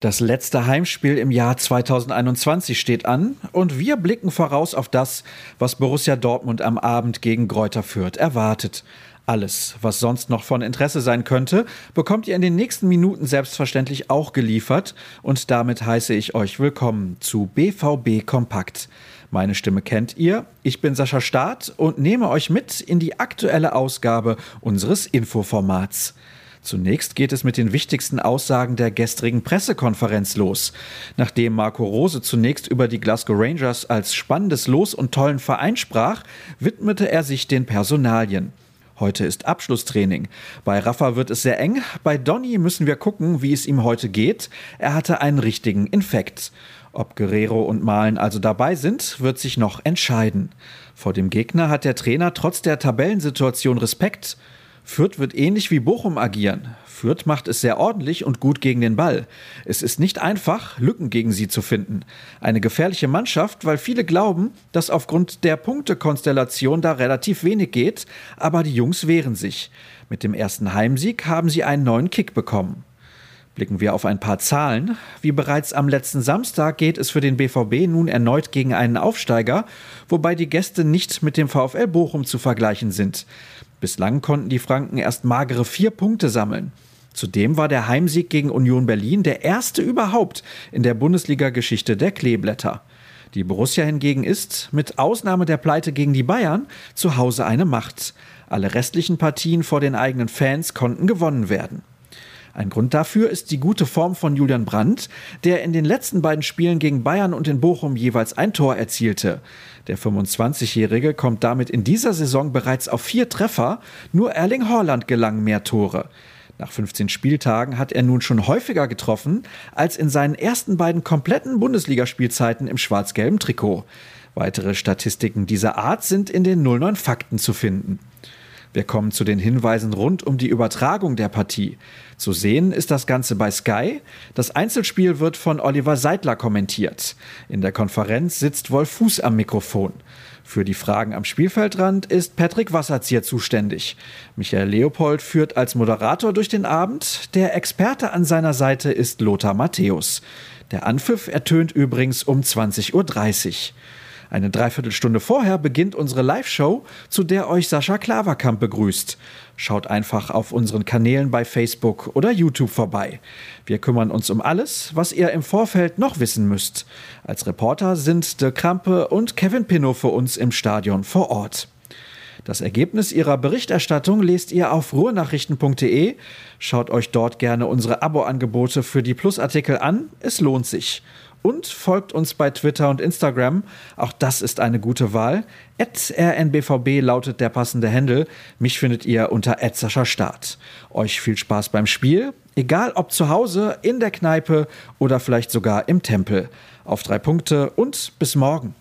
Das letzte Heimspiel im Jahr 2021 steht an und wir blicken voraus auf das, was Borussia Dortmund am Abend gegen Greuther Fürth erwartet. Alles, was sonst noch von Interesse sein könnte, bekommt ihr in den nächsten Minuten selbstverständlich auch geliefert und damit heiße ich euch willkommen zu BVB Kompakt. Meine Stimme kennt ihr, ich bin Sascha Staat und nehme euch mit in die aktuelle Ausgabe unseres Infoformats. Zunächst geht es mit den wichtigsten Aussagen der gestrigen Pressekonferenz los. Nachdem Marco Rose zunächst über die Glasgow Rangers als spannendes Los und tollen Verein sprach, widmete er sich den Personalien. Heute ist Abschlusstraining. Bei Rafa wird es sehr eng. Bei Donny müssen wir gucken, wie es ihm heute geht. Er hatte einen richtigen Infekt. Ob Guerrero und Malen also dabei sind, wird sich noch entscheiden. Vor dem Gegner hat der Trainer trotz der Tabellensituation Respekt. Fürth wird ähnlich wie Bochum agieren. Fürth macht es sehr ordentlich und gut gegen den Ball. Es ist nicht einfach, Lücken gegen sie zu finden. Eine gefährliche Mannschaft, weil viele glauben, dass aufgrund der Punktekonstellation da relativ wenig geht, aber die Jungs wehren sich. Mit dem ersten Heimsieg haben sie einen neuen Kick bekommen. Blicken wir auf ein paar Zahlen. Wie bereits am letzten Samstag geht es für den BVB nun erneut gegen einen Aufsteiger, wobei die Gäste nicht mit dem VfL Bochum zu vergleichen sind. Bislang konnten die Franken erst magere vier Punkte sammeln. Zudem war der Heimsieg gegen Union Berlin der erste überhaupt in der Bundesliga-Geschichte der Kleeblätter. Die Borussia hingegen ist, mit Ausnahme der Pleite gegen die Bayern, zu Hause eine Macht. Alle restlichen Partien vor den eigenen Fans konnten gewonnen werden. Ein Grund dafür ist die gute Form von Julian Brandt, der in den letzten beiden Spielen gegen Bayern und in Bochum jeweils ein Tor erzielte. Der 25-Jährige kommt damit in dieser Saison bereits auf vier Treffer, nur Erling Haaland gelangen mehr Tore. Nach 15 Spieltagen hat er nun schon häufiger getroffen als in seinen ersten beiden kompletten Bundesligaspielzeiten im schwarz-gelben Trikot. Weitere Statistiken dieser Art sind in den 09 Fakten zu finden. Wir kommen zu den Hinweisen rund um die Übertragung der Partie. Zu sehen ist das Ganze bei Sky. Das Einzelspiel wird von Oliver Seidler kommentiert. In der Konferenz sitzt Wolf Fuß am Mikrofon. Für die Fragen am Spielfeldrand ist Patrick Wasserzieher zuständig. Michael Leopold führt als Moderator durch den Abend. Der Experte an seiner Seite ist Lothar Matthäus. Der Anpfiff ertönt übrigens um 20.30 Uhr. Eine Dreiviertelstunde vorher beginnt unsere Live-Show, zu der euch Sascha Klaverkamp begrüßt. Schaut einfach auf unseren Kanälen bei Facebook oder YouTube vorbei. Wir kümmern uns um alles, was ihr im Vorfeld noch wissen müsst. Als Reporter sind De Krampe und Kevin Pinnow für uns im Stadion vor Ort. Das Ergebnis ihrer Berichterstattung lest ihr auf ruhrnachrichten.de. Schaut euch dort gerne unsere Abo-Angebote für die Plusartikel an. Es lohnt sich und folgt uns bei Twitter und Instagram. Auch das ist eine gute Wahl. rnbvb lautet der passende Händel. Mich findet ihr unter Start. Euch viel Spaß beim Spiel, egal ob zu Hause, in der Kneipe oder vielleicht sogar im Tempel. Auf drei Punkte und bis morgen.